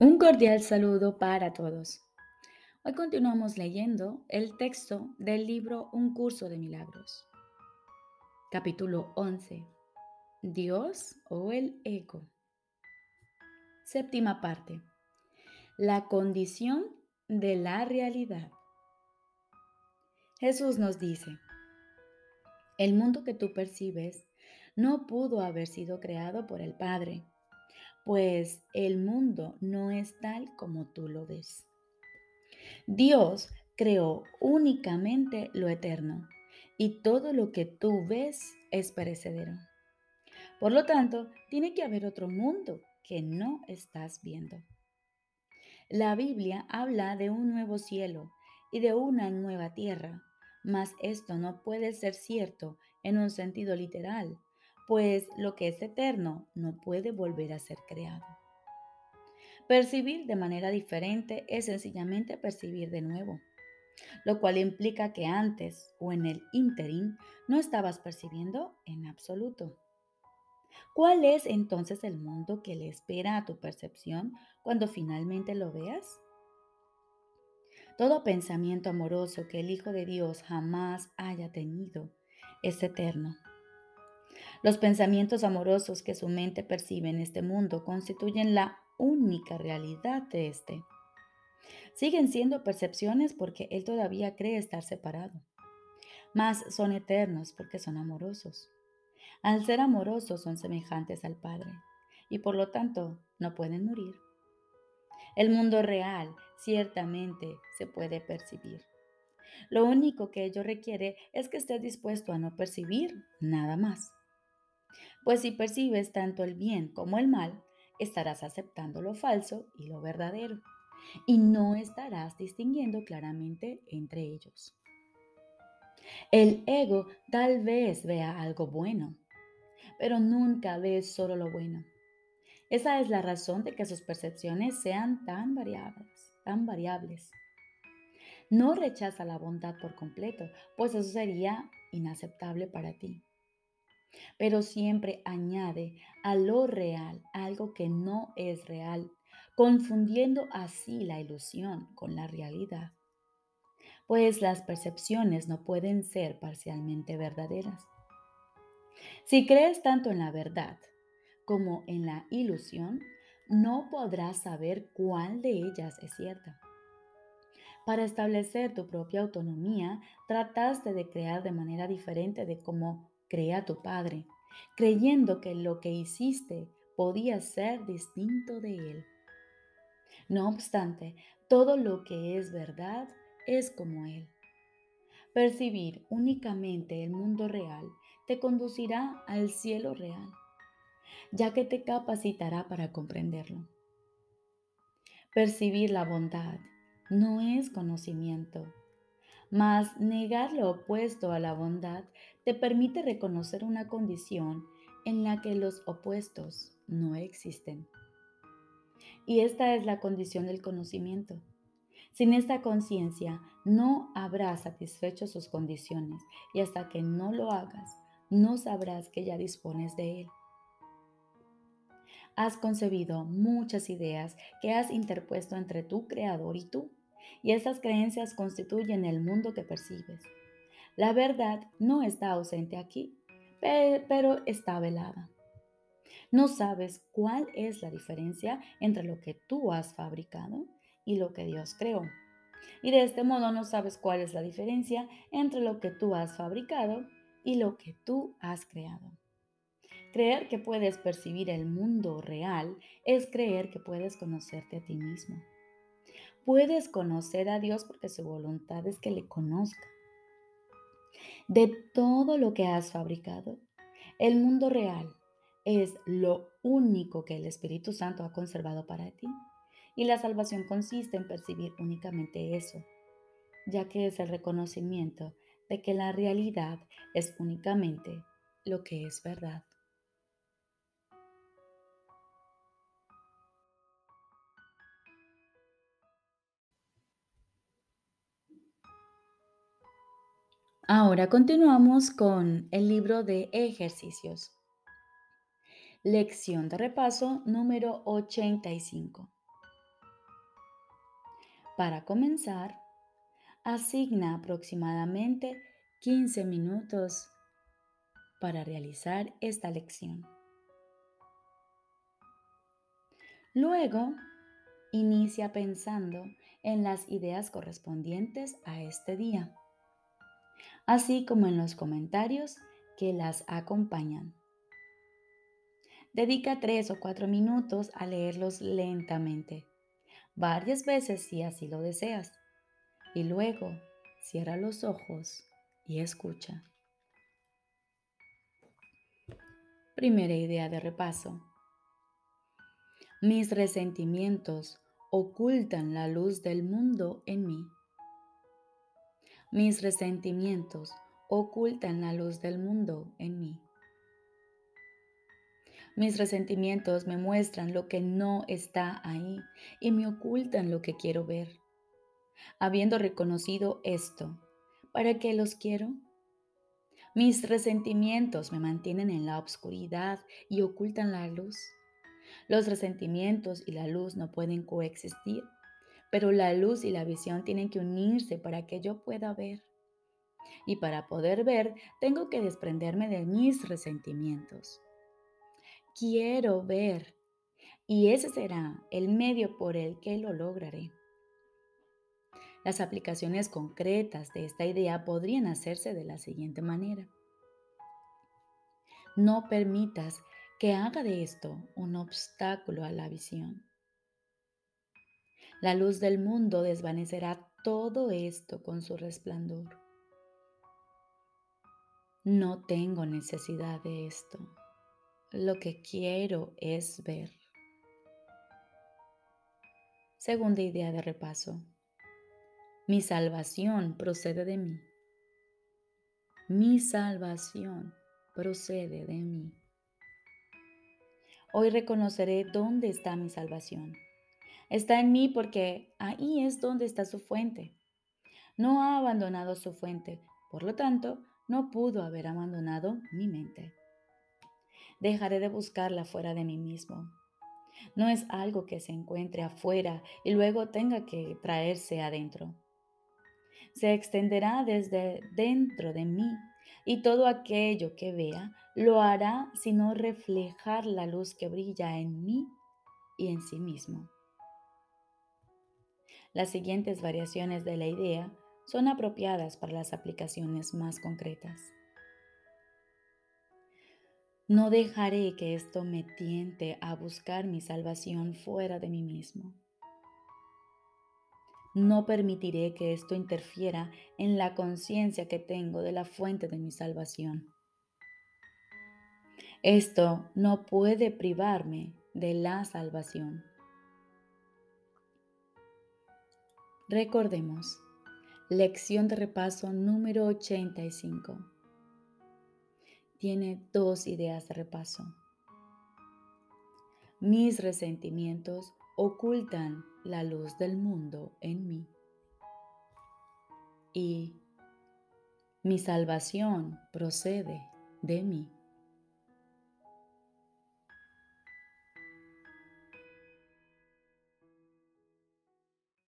Un cordial saludo para todos. Hoy continuamos leyendo el texto del libro Un curso de milagros. Capítulo 11. Dios o el ego. Séptima parte. La condición de la realidad. Jesús nos dice, el mundo que tú percibes no pudo haber sido creado por el Padre pues el mundo no es tal como tú lo ves. Dios creó únicamente lo eterno y todo lo que tú ves es perecedero. Por lo tanto, tiene que haber otro mundo que no estás viendo. La Biblia habla de un nuevo cielo y de una nueva tierra, mas esto no puede ser cierto en un sentido literal, pues lo que es eterno no puede volver a ser creado. Percibir de manera diferente es sencillamente percibir de nuevo, lo cual implica que antes o en el interim no estabas percibiendo en absoluto. ¿Cuál es entonces el mundo que le espera a tu percepción cuando finalmente lo veas? Todo pensamiento amoroso que el Hijo de Dios jamás haya tenido es eterno los pensamientos amorosos que su mente percibe en este mundo constituyen la única realidad de este. Siguen siendo percepciones porque él todavía cree estar separado. Mas son eternos porque son amorosos. Al ser amorosos son semejantes al Padre y por lo tanto no pueden morir. El mundo real ciertamente se puede percibir. Lo único que ello requiere es que estés dispuesto a no percibir nada más. Pues si percibes tanto el bien como el mal, estarás aceptando lo falso y lo verdadero, y no estarás distinguiendo claramente entre ellos. El ego tal vez vea algo bueno, pero nunca ve solo lo bueno. Esa es la razón de que sus percepciones sean tan variables, tan variables. No rechaza la bondad por completo, pues eso sería inaceptable para ti pero siempre añade a lo real algo que no es real, confundiendo así la ilusión con la realidad. Pues las percepciones no pueden ser parcialmente verdaderas. Si crees tanto en la verdad como en la ilusión, no podrás saber cuál de ellas es cierta. Para establecer tu propia autonomía, trataste de crear de manera diferente de cómo crea tu Padre, creyendo que lo que hiciste podía ser distinto de Él. No obstante, todo lo que es verdad es como Él. Percibir únicamente el mundo real te conducirá al cielo real, ya que te capacitará para comprenderlo. Percibir la bondad no es conocimiento, mas negar lo opuesto a la bondad te permite reconocer una condición en la que los opuestos no existen. Y esta es la condición del conocimiento. Sin esta conciencia no habrás satisfecho sus condiciones y hasta que no lo hagas, no sabrás que ya dispones de él. Has concebido muchas ideas que has interpuesto entre tu creador y tú y esas creencias constituyen el mundo que percibes. La verdad no está ausente aquí, pero está velada. No sabes cuál es la diferencia entre lo que tú has fabricado y lo que Dios creó. Y de este modo no sabes cuál es la diferencia entre lo que tú has fabricado y lo que tú has creado. Creer que puedes percibir el mundo real es creer que puedes conocerte a ti mismo puedes conocer a Dios porque su voluntad es que le conozca. De todo lo que has fabricado, el mundo real es lo único que el Espíritu Santo ha conservado para ti. Y la salvación consiste en percibir únicamente eso, ya que es el reconocimiento de que la realidad es únicamente lo que es verdad. Ahora continuamos con el libro de ejercicios. Lección de repaso número 85. Para comenzar, asigna aproximadamente 15 minutos para realizar esta lección. Luego, inicia pensando en las ideas correspondientes a este día, así como en los comentarios que las acompañan. Dedica tres o cuatro minutos a leerlos lentamente, varias veces si así lo deseas, y luego cierra los ojos y escucha. Primera idea de repaso. Mis resentimientos ocultan la luz del mundo en mí. Mis resentimientos ocultan la luz del mundo en mí. Mis resentimientos me muestran lo que no está ahí y me ocultan lo que quiero ver. Habiendo reconocido esto, ¿para qué los quiero? Mis resentimientos me mantienen en la oscuridad y ocultan la luz. Los resentimientos y la luz no pueden coexistir, pero la luz y la visión tienen que unirse para que yo pueda ver. Y para poder ver, tengo que desprenderme de mis resentimientos quiero ver. Y ese será el medio por el que lo lograré. Las aplicaciones concretas de esta idea podrían hacerse de la siguiente manera. No permitas que haga de esto un obstáculo a la visión. La luz del mundo desvanecerá todo esto con su resplandor. No tengo necesidad de esto. Lo que quiero es ver. Segunda idea de repaso. Mi salvación procede de mí. Mi salvación procede de mí. Hoy reconoceré dónde está mi salvación. Está en mí porque ahí es donde está su fuente. No ha abandonado su fuente, por lo tanto, no pudo haber abandonado mi mente dejaré de buscarla fuera de mí mismo. No es algo que se encuentre afuera y luego tenga que traerse adentro. Se extenderá desde dentro de mí y todo aquello que vea lo hará sino reflejar la luz que brilla en mí y en sí mismo. Las siguientes variaciones de la idea son apropiadas para las aplicaciones más concretas. No dejaré que esto me tiente a buscar mi salvación fuera de mí mismo. No permitiré que esto interfiera en la conciencia que tengo de la fuente de mi salvación. Esto no puede privarme de la salvación. Recordemos, lección de repaso número 85 tiene dos ideas de repaso. Mis resentimientos ocultan la luz del mundo en mí. Y mi salvación procede de mí.